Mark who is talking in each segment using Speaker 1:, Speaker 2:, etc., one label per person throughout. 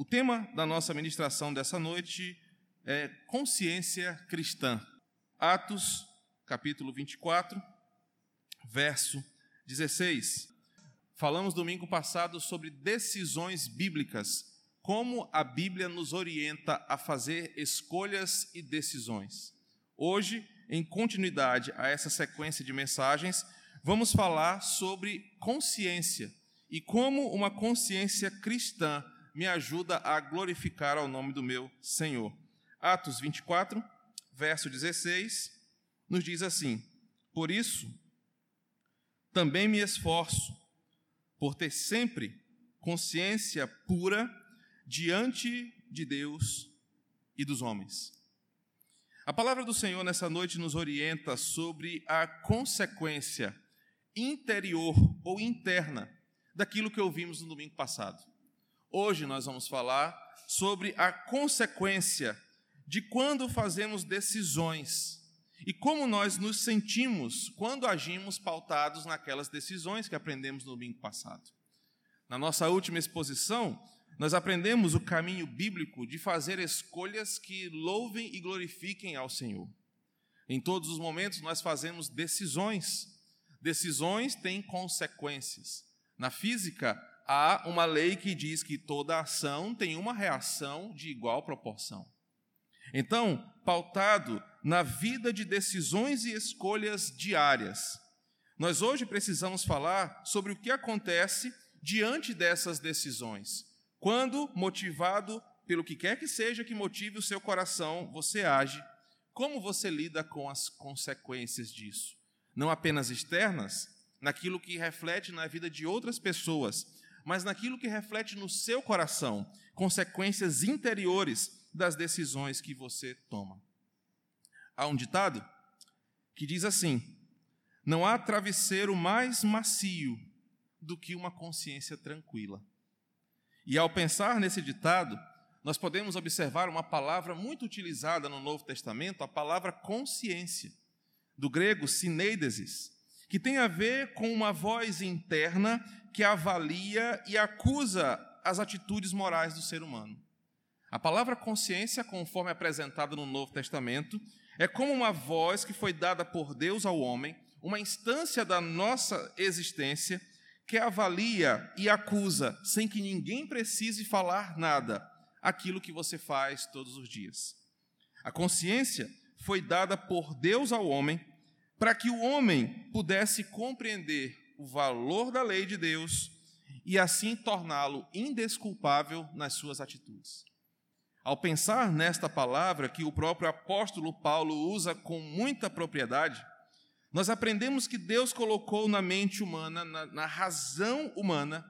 Speaker 1: O tema da nossa ministração dessa noite é consciência cristã. Atos, capítulo 24, verso 16. Falamos domingo passado sobre decisões bíblicas, como a Bíblia nos orienta a fazer escolhas e decisões. Hoje, em continuidade a essa sequência de mensagens, vamos falar sobre consciência e como uma consciência cristã me ajuda a glorificar ao nome do meu Senhor. Atos 24, verso 16, nos diz assim: Por isso, também me esforço por ter sempre consciência pura diante de Deus e dos homens. A palavra do Senhor nessa noite nos orienta sobre a consequência interior ou interna daquilo que ouvimos no domingo passado. Hoje nós vamos falar sobre a consequência de quando fazemos decisões e como nós nos sentimos quando agimos pautados naquelas decisões que aprendemos no domingo passado. Na nossa última exposição, nós aprendemos o caminho bíblico de fazer escolhas que louvem e glorifiquem ao Senhor. Em todos os momentos nós fazemos decisões. Decisões têm consequências. Na física, há uma lei que diz que toda ação tem uma reação de igual proporção. Então, pautado na vida de decisões e escolhas diárias, nós hoje precisamos falar sobre o que acontece diante dessas decisões. Quando, motivado pelo que quer que seja que motive o seu coração, você age, como você lida com as consequências disso? Não apenas externas, naquilo que reflete na vida de outras pessoas, mas naquilo que reflete no seu coração, consequências interiores das decisões que você toma. Há um ditado que diz assim: Não há travesseiro mais macio do que uma consciência tranquila. E ao pensar nesse ditado, nós podemos observar uma palavra muito utilizada no Novo Testamento, a palavra consciência, do grego sineidesis, que tem a ver com uma voz interna que avalia e acusa as atitudes morais do ser humano. A palavra consciência, conforme apresentada no Novo Testamento, é como uma voz que foi dada por Deus ao homem, uma instância da nossa existência que avalia e acusa, sem que ninguém precise falar nada, aquilo que você faz todos os dias. A consciência foi dada por Deus ao homem para que o homem pudesse compreender o valor da lei de Deus e assim torná-lo indesculpável nas suas atitudes. Ao pensar nesta palavra que o próprio apóstolo Paulo usa com muita propriedade, nós aprendemos que Deus colocou na mente humana, na, na razão humana,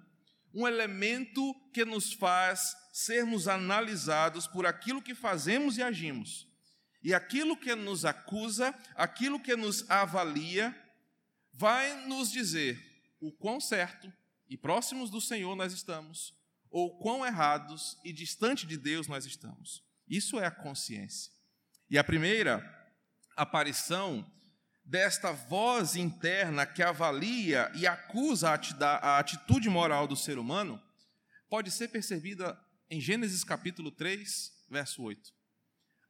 Speaker 1: um elemento que nos faz sermos analisados por aquilo que fazemos e agimos. E aquilo que nos acusa, aquilo que nos avalia, vai nos dizer o quão certo e próximos do Senhor nós estamos, ou quão errados e distante de Deus nós estamos. Isso é a consciência. E a primeira aparição desta voz interna que avalia e acusa a atitude moral do ser humano pode ser percebida em Gênesis capítulo 3, verso 8.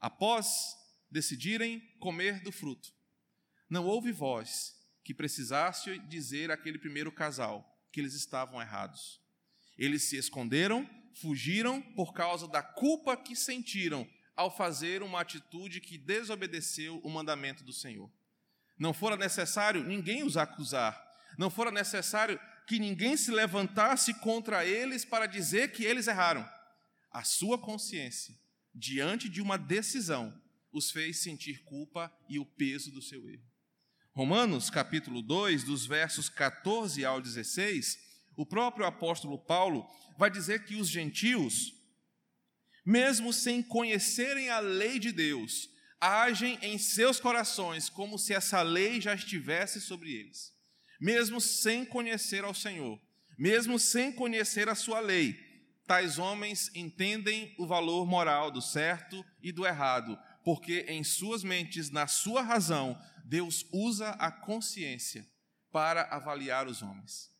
Speaker 1: Após decidirem comer do fruto, não houve voz que precisasse dizer àquele primeiro casal que eles estavam errados. Eles se esconderam, fugiram por causa da culpa que sentiram ao fazer uma atitude que desobedeceu o mandamento do Senhor. Não fora necessário ninguém os acusar, não fora necessário que ninguém se levantasse contra eles para dizer que eles erraram. A sua consciência, diante de uma decisão, os fez sentir culpa e o peso do seu erro. Romanos capítulo 2, dos versos 14 ao 16, o próprio apóstolo Paulo vai dizer que os gentios, mesmo sem conhecerem a lei de Deus, agem em seus corações como se essa lei já estivesse sobre eles. Mesmo sem conhecer ao Senhor, mesmo sem conhecer a sua lei, tais homens entendem o valor moral do certo e do errado, porque em suas mentes, na sua razão, Deus usa a consciência para avaliar os homens.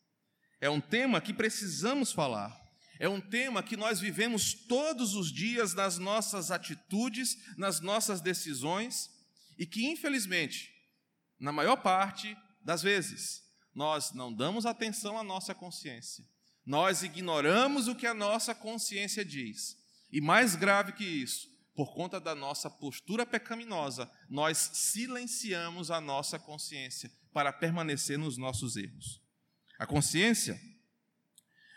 Speaker 1: É um tema que precisamos falar. É um tema que nós vivemos todos os dias nas nossas atitudes, nas nossas decisões, e que, infelizmente, na maior parte das vezes, nós não damos atenção à nossa consciência. Nós ignoramos o que a nossa consciência diz. E mais grave que isso, por conta da nossa postura pecaminosa, nós silenciamos a nossa consciência para permanecer nos nossos erros. A consciência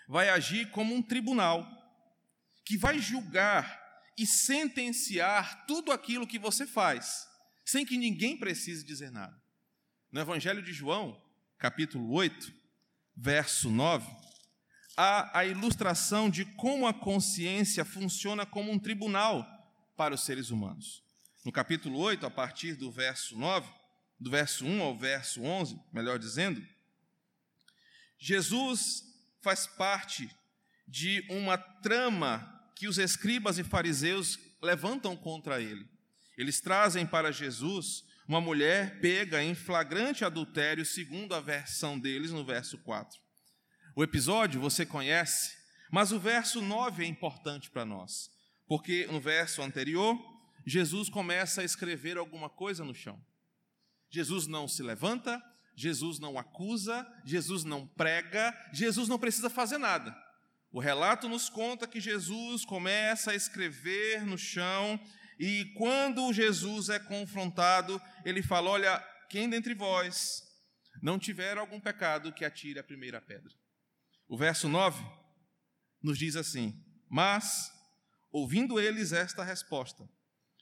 Speaker 1: vai agir como um tribunal que vai julgar e sentenciar tudo aquilo que você faz, sem que ninguém precise dizer nada. No Evangelho de João, capítulo 8, verso 9, há a ilustração de como a consciência funciona como um tribunal para os seres humanos. No capítulo 8, a partir do verso 9, do verso 1 ao verso 11, melhor dizendo, Jesus faz parte de uma trama que os escribas e fariseus levantam contra ele. Eles trazem para Jesus uma mulher pega em flagrante adultério, segundo a versão deles no verso 4. O episódio você conhece, mas o verso 9 é importante para nós, porque no verso anterior, Jesus começa a escrever alguma coisa no chão. Jesus não se levanta, Jesus não acusa, Jesus não prega, Jesus não precisa fazer nada. O relato nos conta que Jesus começa a escrever no chão e quando Jesus é confrontado, ele fala: Olha, quem dentre vós não tiver algum pecado, que atire a primeira pedra. O verso 9 nos diz assim: Mas, ouvindo eles esta resposta,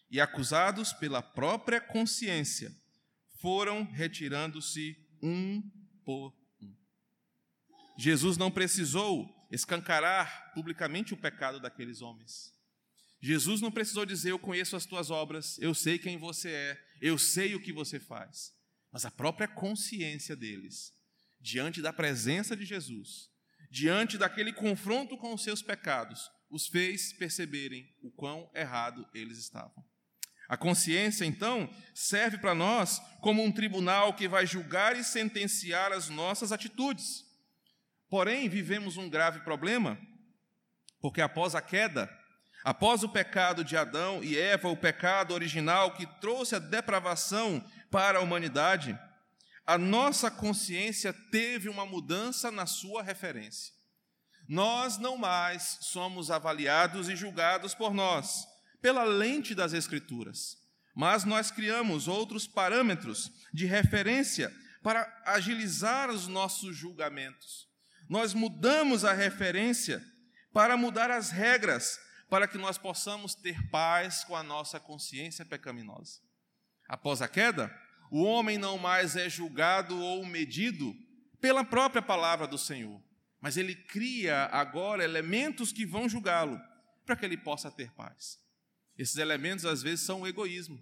Speaker 1: e acusados pela própria consciência, foram retirando-se um por um. Jesus não precisou escancarar publicamente o pecado daqueles homens. Jesus não precisou dizer: Eu conheço as tuas obras, eu sei quem você é, eu sei o que você faz. Mas a própria consciência deles, diante da presença de Jesus, diante daquele confronto com os seus pecados, os fez perceberem o quão errado eles estavam. A consciência, então, serve para nós como um tribunal que vai julgar e sentenciar as nossas atitudes. Porém, vivemos um grave problema, porque após a queda, após o pecado de Adão e Eva, o pecado original que trouxe a depravação para a humanidade, a nossa consciência teve uma mudança na sua referência. Nós não mais somos avaliados e julgados por nós, pela lente das Escrituras, mas nós criamos outros parâmetros de referência para agilizar os nossos julgamentos. Nós mudamos a referência para mudar as regras, para que nós possamos ter paz com a nossa consciência pecaminosa. Após a queda, o homem não mais é julgado ou medido pela própria palavra do Senhor, mas ele cria agora elementos que vão julgá-lo, para que ele possa ter paz. Esses elementos às vezes são o egoísmo.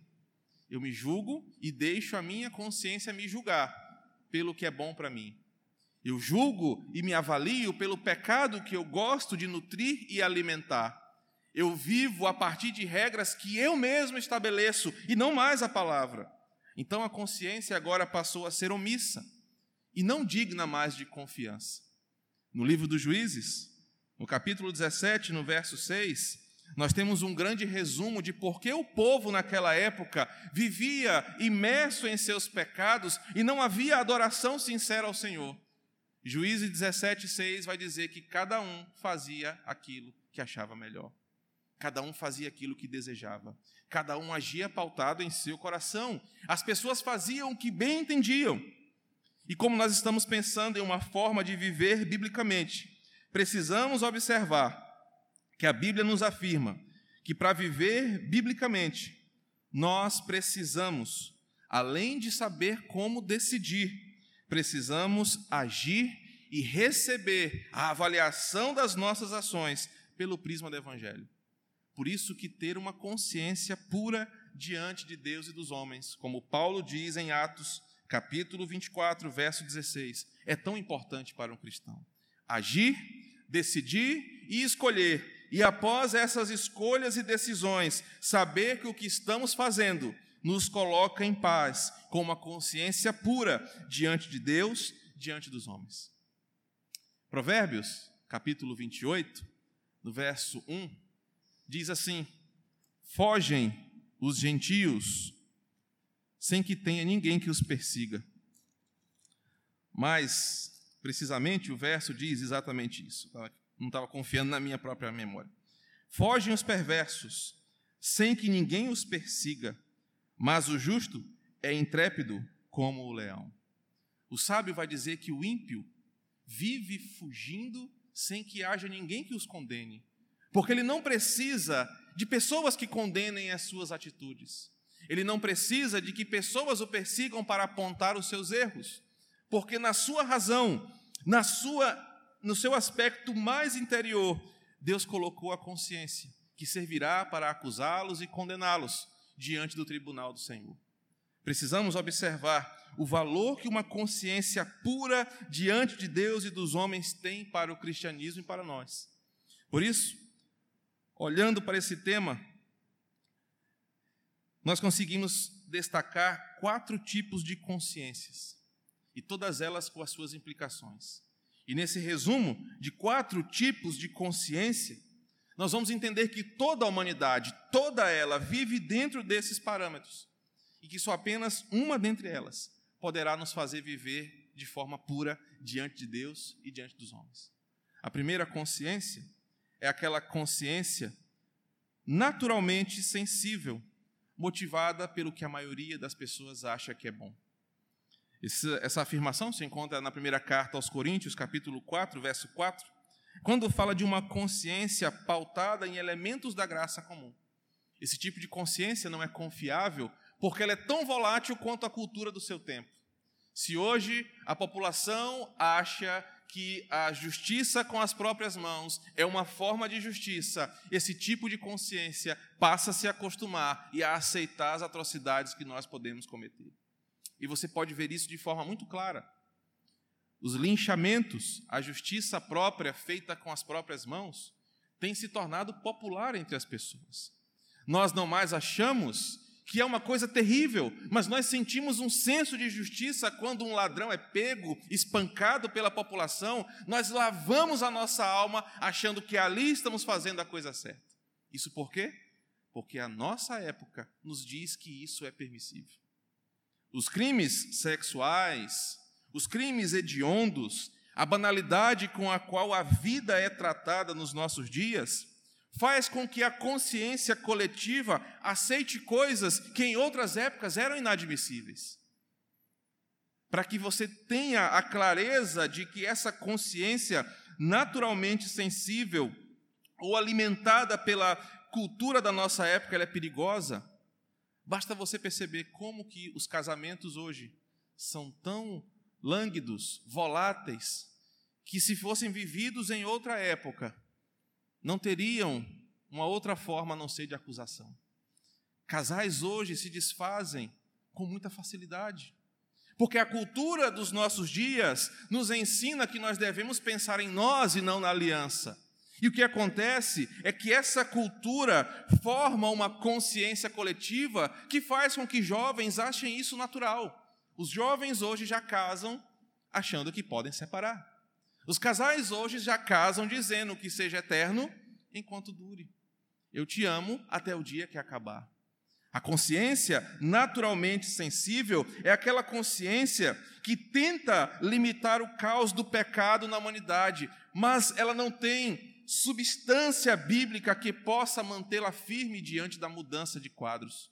Speaker 1: Eu me julgo e deixo a minha consciência me julgar pelo que é bom para mim. Eu julgo e me avalio pelo pecado que eu gosto de nutrir e alimentar. Eu vivo a partir de regras que eu mesmo estabeleço e não mais a palavra. Então a consciência agora passou a ser omissa e não digna mais de confiança. No livro dos Juízes, no capítulo 17, no verso 6, nós temos um grande resumo de por que o povo naquela época vivia imerso em seus pecados e não havia adoração sincera ao Senhor. Juízes 17,6 vai dizer que cada um fazia aquilo que achava melhor. Cada um fazia aquilo que desejava. Cada um agia pautado em seu coração. As pessoas faziam o que bem entendiam. E como nós estamos pensando em uma forma de viver biblicamente, precisamos observar que a Bíblia nos afirma que para viver biblicamente, nós precisamos, além de saber como decidir, precisamos agir e receber a avaliação das nossas ações pelo prisma do Evangelho. Por isso que ter uma consciência pura diante de Deus e dos homens, como Paulo diz em Atos, capítulo 24, verso 16, é tão importante para um cristão. Agir, decidir e escolher e após essas escolhas e decisões, saber que o que estamos fazendo nos coloca em paz, com uma consciência pura diante de Deus, diante dos homens. Provérbios, capítulo 28, no verso 1, diz assim: Fogem os gentios sem que tenha ninguém que os persiga. Mas, precisamente, o verso diz exatamente isso. Não estava confiando na minha própria memória. Fogem os perversos, sem que ninguém os persiga, mas o justo é intrépido como o leão. O sábio vai dizer que o ímpio vive fugindo sem que haja ninguém que os condene, porque ele não precisa de pessoas que condenem as suas atitudes. Ele não precisa de que pessoas o persigam para apontar os seus erros, porque na sua razão, na sua no seu aspecto mais interior, Deus colocou a consciência, que servirá para acusá-los e condená-los diante do tribunal do Senhor. Precisamos observar o valor que uma consciência pura diante de Deus e dos homens tem para o cristianismo e para nós. Por isso, olhando para esse tema, nós conseguimos destacar quatro tipos de consciências, e todas elas com as suas implicações. E nesse resumo de quatro tipos de consciência, nós vamos entender que toda a humanidade, toda ela, vive dentro desses parâmetros e que só apenas uma dentre elas poderá nos fazer viver de forma pura diante de Deus e diante dos homens. A primeira consciência é aquela consciência naturalmente sensível, motivada pelo que a maioria das pessoas acha que é bom. Essa, afirmação se encontra na primeira carta aos Coríntios, capítulo 4, verso 4, quando fala de uma consciência pautada em elementos da graça comum. Esse tipo de consciência não é confiável porque ela é tão volátil quanto a cultura do seu tempo. Se hoje a população acha que a justiça com as próprias mãos é uma forma de justiça, esse tipo de consciência passa a se acostumar e a aceitar as atrocidades que nós podemos cometer. E você pode ver isso de forma muito clara. Os linchamentos, a justiça própria feita com as próprias mãos, tem se tornado popular entre as pessoas. Nós não mais achamos que é uma coisa terrível, mas nós sentimos um senso de justiça quando um ladrão é pego, espancado pela população, nós lavamos a nossa alma achando que ali estamos fazendo a coisa certa. Isso por quê? Porque a nossa época nos diz que isso é permissível. Os crimes sexuais, os crimes hediondos, a banalidade com a qual a vida é tratada nos nossos dias, faz com que a consciência coletiva aceite coisas que em outras épocas eram inadmissíveis. Para que você tenha a clareza de que essa consciência naturalmente sensível ou alimentada pela cultura da nossa época ela é perigosa, basta você perceber como que os casamentos hoje são tão lânguidos, voláteis, que se fossem vividos em outra época, não teriam uma outra forma a não ser de acusação. Casais hoje se desfazem com muita facilidade. Porque a cultura dos nossos dias nos ensina que nós devemos pensar em nós e não na aliança. E o que acontece é que essa cultura forma uma consciência coletiva que faz com que jovens achem isso natural. Os jovens hoje já casam achando que podem separar. Os casais hoje já casam dizendo que seja eterno enquanto dure. Eu te amo até o dia que acabar. A consciência naturalmente sensível é aquela consciência que tenta limitar o caos do pecado na humanidade, mas ela não tem substância bíblica que possa mantê-la firme diante da mudança de quadros.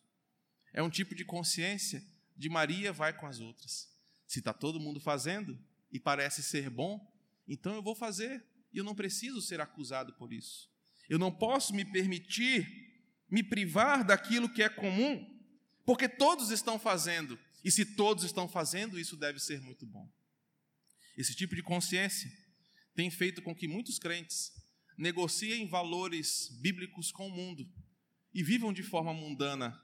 Speaker 1: É um tipo de consciência de Maria vai com as outras. Se está todo mundo fazendo e parece ser bom, então eu vou fazer e eu não preciso ser acusado por isso. Eu não posso me permitir me privar daquilo que é comum, porque todos estão fazendo, e se todos estão fazendo, isso deve ser muito bom. Esse tipo de consciência tem feito com que muitos crentes negociem valores bíblicos com o mundo e vivam de forma mundana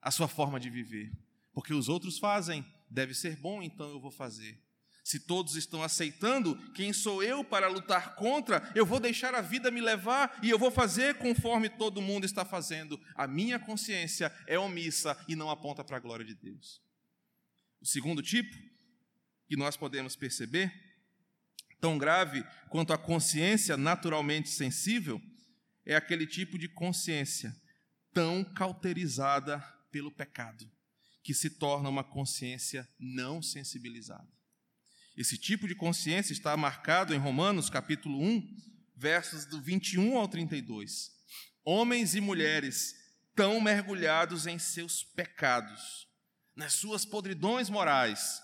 Speaker 1: a sua forma de viver, porque os outros fazem, deve ser bom, então eu vou fazer. Se todos estão aceitando, quem sou eu para lutar contra? Eu vou deixar a vida me levar e eu vou fazer conforme todo mundo está fazendo. A minha consciência é omissa e não aponta para a glória de Deus. O segundo tipo que nós podemos perceber Tão grave quanto a consciência naturalmente sensível é aquele tipo de consciência tão cauterizada pelo pecado, que se torna uma consciência não sensibilizada. Esse tipo de consciência está marcado em Romanos capítulo 1, versos do 21 ao 32. Homens e mulheres tão mergulhados em seus pecados, nas suas podridões morais,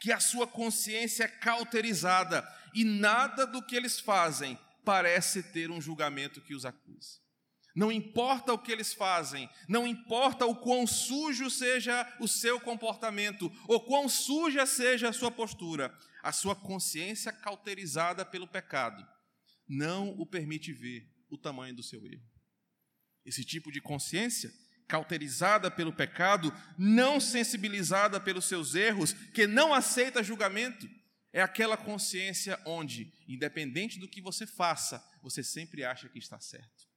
Speaker 1: que a sua consciência é cauterizada e nada do que eles fazem parece ter um julgamento que os acusa. Não importa o que eles fazem, não importa o quão sujo seja o seu comportamento, ou quão suja seja a sua postura, a sua consciência cauterizada pelo pecado não o permite ver o tamanho do seu erro. Esse tipo de consciência, cauterizada pelo pecado, não sensibilizada pelos seus erros, que não aceita julgamento, é aquela consciência onde, independente do que você faça, você sempre acha que está certo.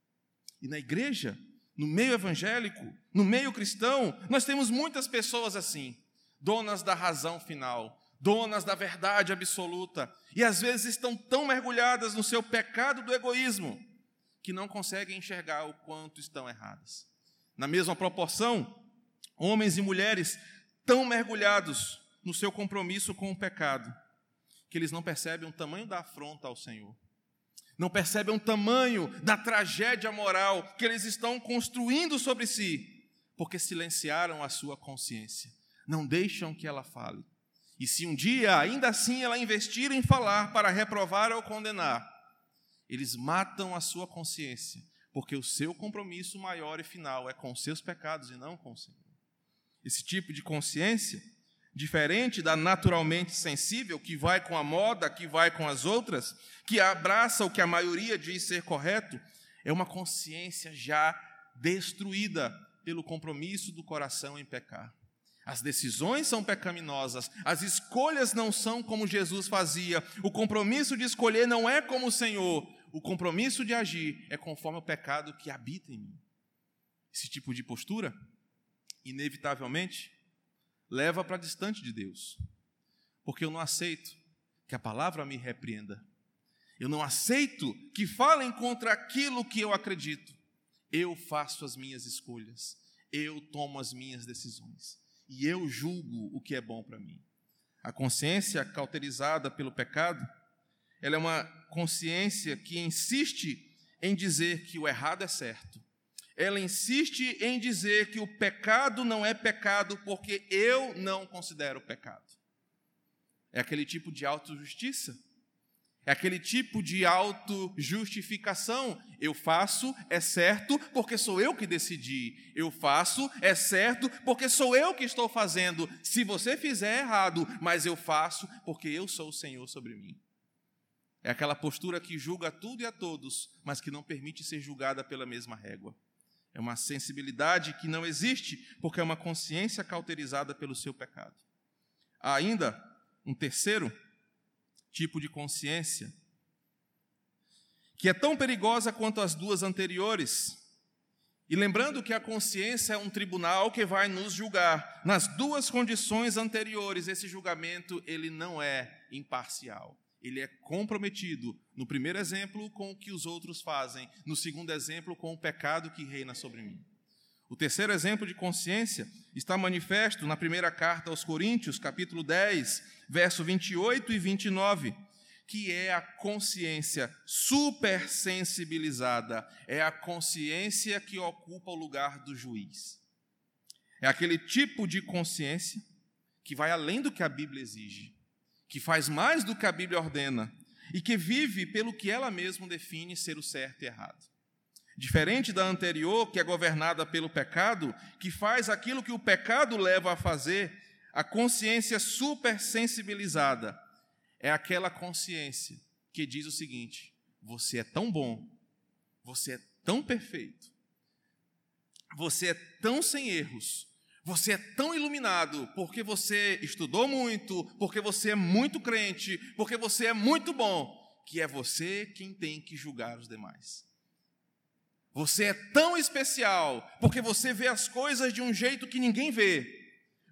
Speaker 1: E na igreja, no meio evangélico, no meio cristão, nós temos muitas pessoas assim, donas da razão final, donas da verdade absoluta, e às vezes estão tão mergulhadas no seu pecado do egoísmo que não conseguem enxergar o quanto estão erradas. Na mesma proporção, homens e mulheres tão mergulhados no seu compromisso com o pecado que eles não percebem o tamanho da afronta ao Senhor. Não percebem o tamanho da tragédia moral que eles estão construindo sobre si, porque silenciaram a sua consciência. Não deixam que ela fale. E se um dia, ainda assim, ela investir em falar para reprovar ou condenar, eles matam a sua consciência, porque o seu compromisso maior e final é com seus pecados e não com o Senhor. Esse tipo de consciência, diferente da naturalmente sensível, que vai com a moda, que vai com as outras, que abraça o que a maioria diz ser correto, é uma consciência já destruída pelo compromisso do coração em pecar. As decisões são pecaminosas, as escolhas não são como Jesus fazia, o compromisso de escolher não é como o Senhor, o compromisso de agir é conforme o pecado que habita em mim. Esse tipo de postura, inevitavelmente, leva para distante de Deus, porque eu não aceito que a palavra me repreenda, eu não aceito que falem contra aquilo que eu acredito, eu faço as minhas escolhas, eu tomo as minhas decisões. E eu julgo o que é bom para mim. A consciência cauterizada pelo pecado, ela é uma consciência que insiste em dizer que o errado é certo. Ela insiste em dizer que o pecado não é pecado porque eu não considero pecado. É aquele tipo de autojustiça é aquele tipo de autojustificação. Eu faço, é certo, porque sou eu que decidi. Eu faço, é certo, porque sou eu que estou fazendo. Se você fizer é errado, mas eu faço porque eu sou o Senhor sobre mim. É aquela postura que julga tudo e a todos, mas que não permite ser julgada pela mesma régua. É uma sensibilidade que não existe, porque é uma consciência cauterizada pelo seu pecado. Há ainda um terceiro tipo de consciência, que é tão perigosa quanto as duas anteriores. E lembrando que a consciência é um tribunal que vai nos julgar. Nas duas condições anteriores, esse julgamento ele não é imparcial. Ele é comprometido, no primeiro exemplo, com o que os outros fazem, no segundo exemplo, com o pecado que reina sobre mim. O terceiro exemplo de consciência está manifesto na primeira carta aos Coríntios, capítulo 10, verso 28 e 29, que é a consciência supersensibilizada, é a consciência que ocupa o lugar do juiz. É aquele tipo de consciência que vai além do que a Bíblia exige, que faz mais do que a Bíblia ordena e que vive pelo que ela mesma define ser o certo e errado. Diferente da anterior, que é governada pelo pecado, que faz aquilo que o pecado leva a fazer, a consciência supersensibilizada é aquela consciência que diz o seguinte: você é tão bom, você é tão perfeito, você é tão sem erros, você é tão iluminado porque você estudou muito, porque você é muito crente, porque você é muito bom, que é você quem tem que julgar os demais. Você é tão especial porque você vê as coisas de um jeito que ninguém vê.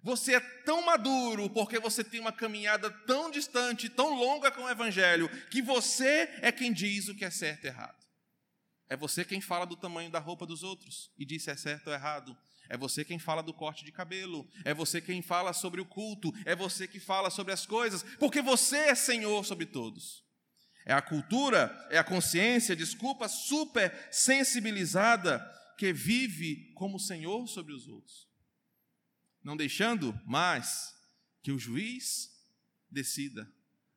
Speaker 1: Você é tão maduro porque você tem uma caminhada tão distante, tão longa com o Evangelho, que você é quem diz o que é certo e errado. É você quem fala do tamanho da roupa dos outros e diz se é certo ou errado. É você quem fala do corte de cabelo. É você quem fala sobre o culto. É você que fala sobre as coisas. Porque você é Senhor sobre todos. É a cultura, é a consciência, desculpa, super sensibilizada que vive como Senhor sobre os outros. Não deixando mais que o juiz decida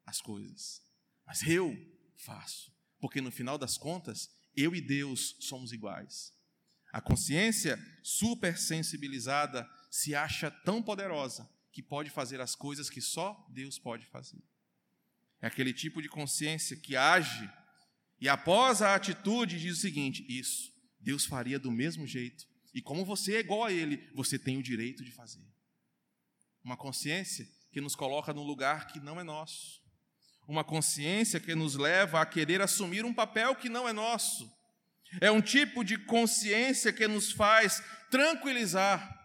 Speaker 1: as coisas. Mas eu faço. Porque no final das contas, eu e Deus somos iguais. A consciência supersensibilizada se acha tão poderosa que pode fazer as coisas que só Deus pode fazer. É aquele tipo de consciência que age e após a atitude diz o seguinte: isso, Deus faria do mesmo jeito. E como você é igual a Ele, você tem o direito de fazer. Uma consciência que nos coloca num lugar que não é nosso. Uma consciência que nos leva a querer assumir um papel que não é nosso. É um tipo de consciência que nos faz tranquilizar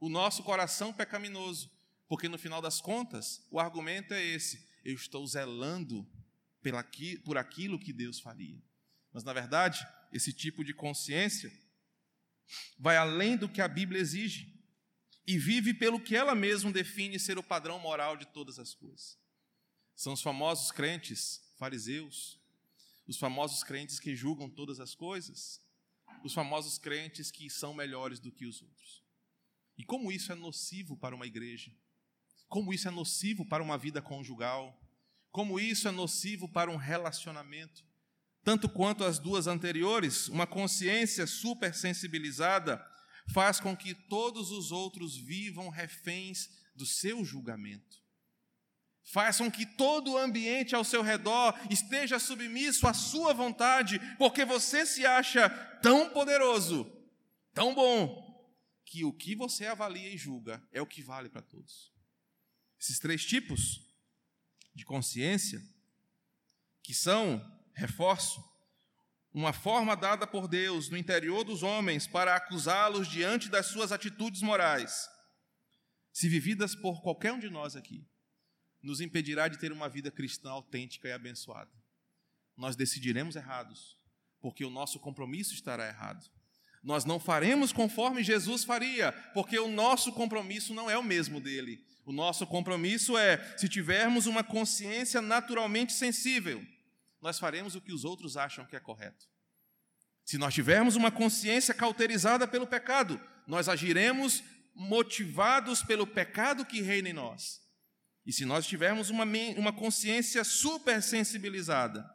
Speaker 1: o nosso coração pecaminoso, porque no final das contas, o argumento é esse: eu estou zelando por aquilo que Deus faria. Mas, na verdade, esse tipo de consciência vai além do que a Bíblia exige e vive pelo que ela mesma define ser o padrão moral de todas as coisas. São os famosos crentes fariseus, os famosos crentes que julgam todas as coisas, os famosos crentes que são melhores do que os outros. E como isso é nocivo para uma igreja, como isso é nocivo para uma vida conjugal, como isso é nocivo para um relacionamento. Tanto quanto as duas anteriores, uma consciência supersensibilizada faz com que todos os outros vivam reféns do seu julgamento. Façam que todo o ambiente ao seu redor esteja submisso à sua vontade, porque você se acha tão poderoso, tão bom, que o que você avalia e julga é o que vale para todos. Esses três tipos de consciência, que são, reforço, uma forma dada por Deus no interior dos homens para acusá-los diante das suas atitudes morais, se vividas por qualquer um de nós aqui nos impedirá de ter uma vida cristã autêntica e abençoada. Nós decidiremos errados, porque o nosso compromisso estará errado. Nós não faremos conforme Jesus faria, porque o nosso compromisso não é o mesmo dele. O nosso compromisso é, se tivermos uma consciência naturalmente sensível, nós faremos o que os outros acham que é correto. Se nós tivermos uma consciência cauterizada pelo pecado, nós agiremos motivados pelo pecado que reina em nós. E se nós tivermos uma, uma consciência super sensibilizada,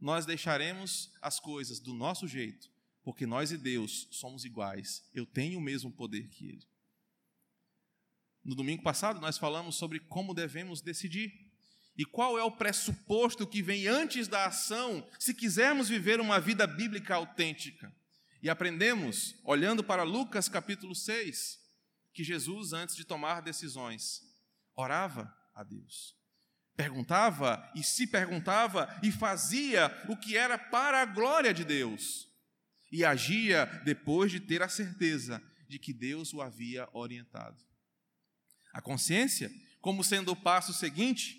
Speaker 1: nós deixaremos as coisas do nosso jeito, porque nós e Deus somos iguais. Eu tenho o mesmo poder que Ele. No domingo passado, nós falamos sobre como devemos decidir e qual é o pressuposto que vem antes da ação, se quisermos viver uma vida bíblica autêntica. E aprendemos, olhando para Lucas capítulo 6, que Jesus, antes de tomar decisões, orava a Deus. Perguntava e se perguntava e fazia o que era para a glória de Deus. E agia depois de ter a certeza de que Deus o havia orientado. A consciência, como sendo o passo seguinte,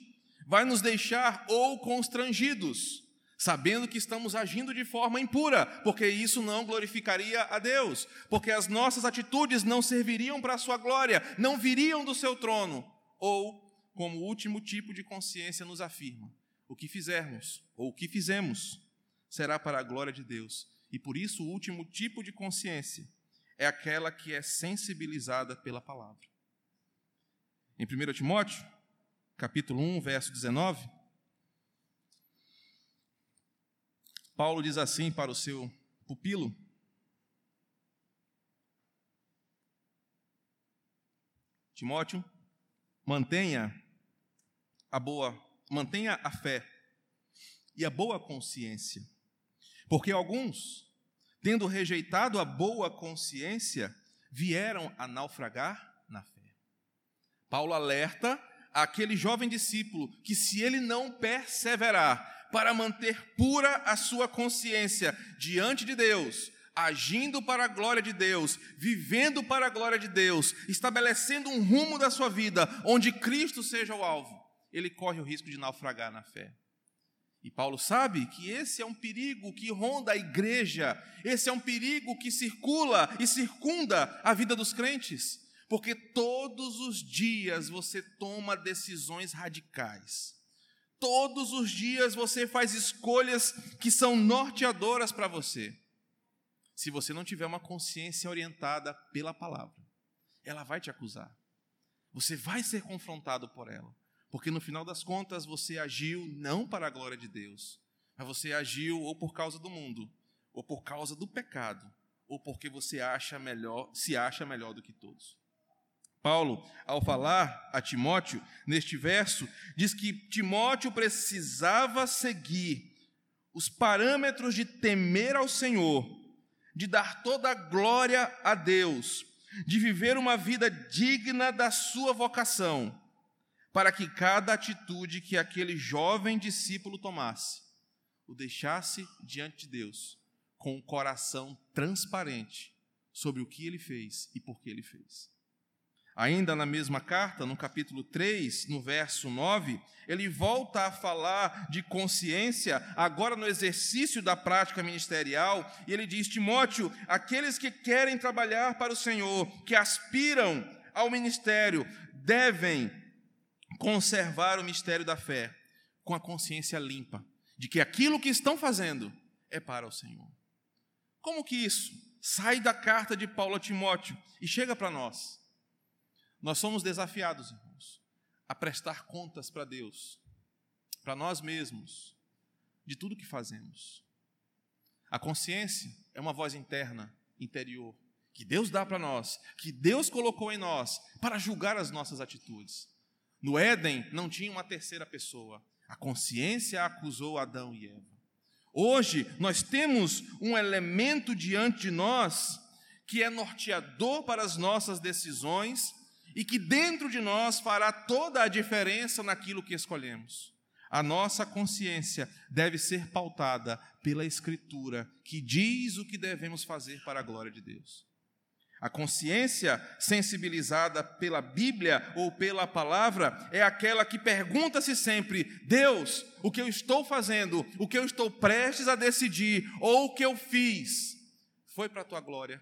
Speaker 1: vai nos deixar ou constrangidos, sabendo que estamos agindo de forma impura, porque isso não glorificaria a Deus, porque as nossas atitudes não serviriam para a sua glória, não viriam do seu trono, ou como último tipo de consciência, nos afirma: o que fizermos ou o que fizemos será para a glória de Deus. E por isso, o último tipo de consciência é aquela que é sensibilizada pela palavra. Em 1 Timóteo, capítulo 1, verso 19, Paulo diz assim para o seu pupilo: Timóteo, mantenha a boa, mantenha a fé e a boa consciência. Porque alguns, tendo rejeitado a boa consciência, vieram a naufragar na fé. Paulo alerta aquele jovem discípulo que, se ele não perseverar para manter pura a sua consciência diante de Deus, agindo para a glória de Deus, vivendo para a glória de Deus, estabelecendo um rumo da sua vida onde Cristo seja o alvo, ele corre o risco de naufragar na fé. E Paulo sabe que esse é um perigo que ronda a igreja, esse é um perigo que circula e circunda a vida dos crentes, porque todos os dias você toma decisões radicais. Todos os dias você faz escolhas que são norteadoras para você. Se você não tiver uma consciência orientada pela palavra, ela vai te acusar. Você vai ser confrontado por ela. Porque no final das contas você agiu não para a glória de Deus, mas você agiu ou por causa do mundo, ou por causa do pecado, ou porque você acha melhor, se acha melhor do que todos. Paulo, ao falar a Timóteo, neste verso, diz que Timóteo precisava seguir os parâmetros de temer ao Senhor, de dar toda a glória a Deus, de viver uma vida digna da sua vocação para que cada atitude que aquele jovem discípulo tomasse, o deixasse diante de Deus com o coração transparente sobre o que ele fez e por que ele fez. Ainda na mesma carta, no capítulo 3, no verso 9, ele volta a falar de consciência, agora no exercício da prática ministerial, e ele diz: Timóteo, aqueles que querem trabalhar para o Senhor, que aspiram ao ministério, devem conservar o mistério da fé com a consciência limpa de que aquilo que estão fazendo é para o Senhor. Como que isso sai da carta de Paulo a Timóteo e chega para nós? Nós somos desafiados, irmãos, a prestar contas para Deus, para nós mesmos, de tudo que fazemos. A consciência é uma voz interna, interior, que Deus dá para nós, que Deus colocou em nós para julgar as nossas atitudes. No Éden não tinha uma terceira pessoa. A consciência acusou Adão e Eva. Hoje nós temos um elemento diante de nós que é norteador para as nossas decisões e que dentro de nós fará toda a diferença naquilo que escolhemos. A nossa consciência deve ser pautada pela Escritura, que diz o que devemos fazer para a glória de Deus. A consciência sensibilizada pela Bíblia ou pela palavra é aquela que pergunta-se sempre: Deus, o que eu estou fazendo, o que eu estou prestes a decidir, ou o que eu fiz, foi para a tua glória?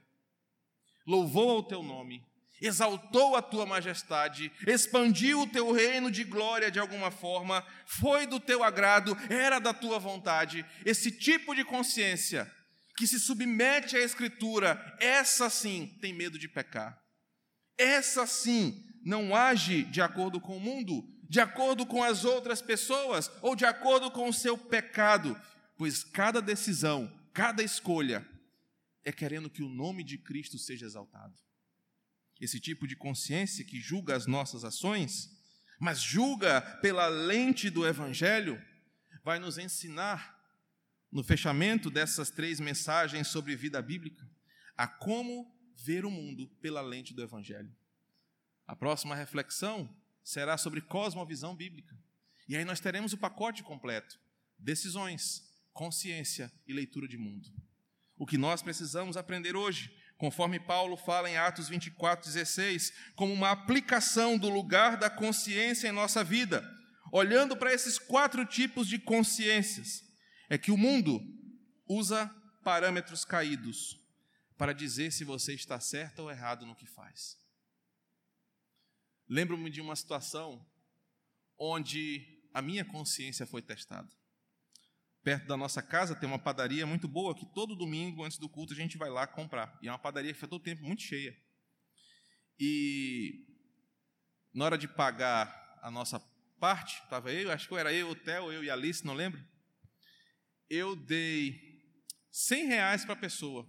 Speaker 1: Louvou o teu nome, exaltou a tua majestade, expandiu o teu reino de glória de alguma forma, foi do teu agrado, era da tua vontade. Esse tipo de consciência que se submete à Escritura, essa sim tem medo de pecar. Essa sim não age de acordo com o mundo, de acordo com as outras pessoas ou de acordo com o seu pecado, pois cada decisão, cada escolha é querendo que o nome de Cristo seja exaltado. Esse tipo de consciência que julga as nossas ações, mas julga pela lente do Evangelho, vai nos ensinar no fechamento dessas três mensagens sobre vida bíblica, a como ver o mundo pela lente do Evangelho. A próxima reflexão será sobre cosmovisão bíblica. E aí nós teremos o pacote completo: decisões, consciência e leitura de mundo. O que nós precisamos aprender hoje, conforme Paulo fala em Atos 24, 16, como uma aplicação do lugar da consciência em nossa vida, olhando para esses quatro tipos de consciências é que o mundo usa parâmetros caídos para dizer se você está certo ou errado no que faz. Lembro-me de uma situação onde a minha consciência foi testada. Perto da nossa casa tem uma padaria muito boa que todo domingo, antes do culto, a gente vai lá comprar. E é uma padaria que fica todo tempo muito cheia. E na hora de pagar a nossa parte, estava eu, acho que era eu, o Theo, eu e a Alice, não lembro eu dei 100 reais para a pessoa.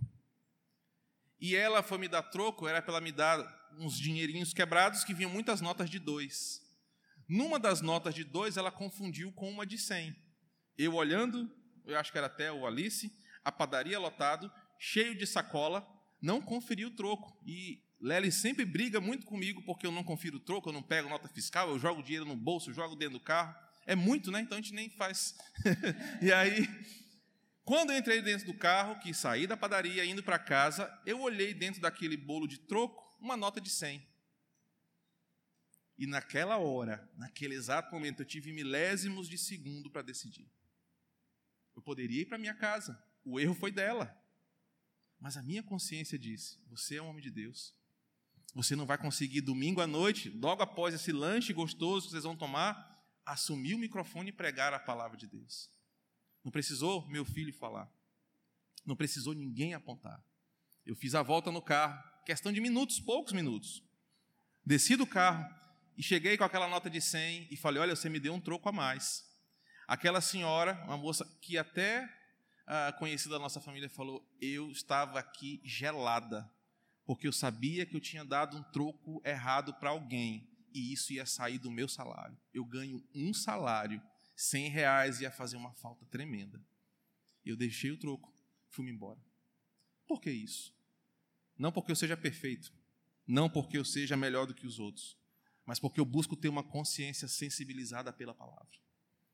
Speaker 1: E ela foi me dar troco, era para ela me dar uns dinheirinhos quebrados que vinham muitas notas de dois. Numa das notas de dois, ela confundiu com uma de 100. Eu olhando, eu acho que era até o Alice, a padaria lotado, cheio de sacola, não conferi o troco. E Lely sempre briga muito comigo porque eu não confiro o troco, eu não pego nota fiscal, eu jogo dinheiro no bolso, jogo dentro do carro. É muito, né? Então a gente nem faz. e aí, Quando eu entrei dentro do carro, que saí da padaria indo para casa, eu olhei dentro daquele bolo de troco uma nota de 100. E naquela hora, naquele exato momento, eu tive milésimos de segundo para decidir. Eu poderia ir para minha casa, o erro foi dela. Mas a minha consciência disse: você é um homem de Deus. Você não vai conseguir domingo à noite, logo após esse lanche gostoso que vocês vão tomar, assumir o microfone e pregar a palavra de Deus. Não precisou meu filho falar. Não precisou ninguém apontar. Eu fiz a volta no carro, questão de minutos, poucos minutos. Desci do carro e cheguei com aquela nota de 100 e falei: Olha, você me deu um troco a mais. Aquela senhora, uma moça que até ah, conhecida da nossa família, falou: Eu estava aqui gelada, porque eu sabia que eu tinha dado um troco errado para alguém e isso ia sair do meu salário. Eu ganho um salário, 100 reais ia fazer uma falta tremenda. Eu deixei o troco, fui-me embora. Por que isso? Não porque eu seja perfeito, não porque eu seja melhor do que os outros, mas porque eu busco ter uma consciência sensibilizada pela palavra.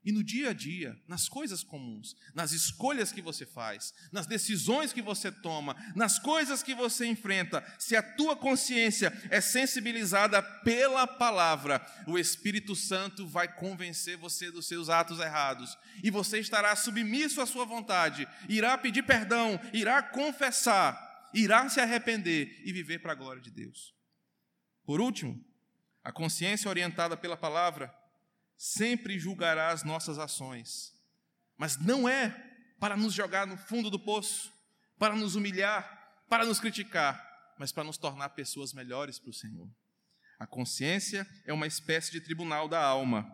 Speaker 1: E no dia a dia, nas coisas comuns, nas escolhas que você faz, nas decisões que você toma, nas coisas que você enfrenta, se a tua consciência é sensibilizada pela palavra, o Espírito Santo vai convencer você dos seus atos errados e você estará submisso à sua vontade, irá pedir perdão, irá confessar, irá se arrepender e viver para a glória de Deus. Por último, a consciência orientada pela palavra sempre julgará as nossas ações, mas não é para nos jogar no fundo do poço, para nos humilhar, para nos criticar, mas para nos tornar pessoas melhores para o Senhor. A consciência é uma espécie de tribunal da alma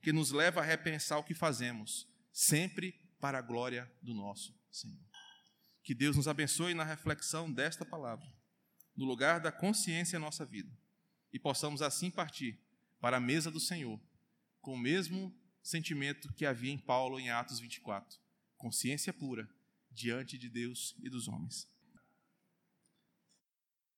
Speaker 1: que nos leva a repensar o que fazemos, sempre para a glória do nosso Senhor. Que Deus nos abençoe na reflexão desta palavra, no lugar da consciência em nossa vida, e possamos assim partir para a mesa do Senhor com o mesmo sentimento que havia em Paulo em Atos 24: consciência pura diante de Deus e dos homens.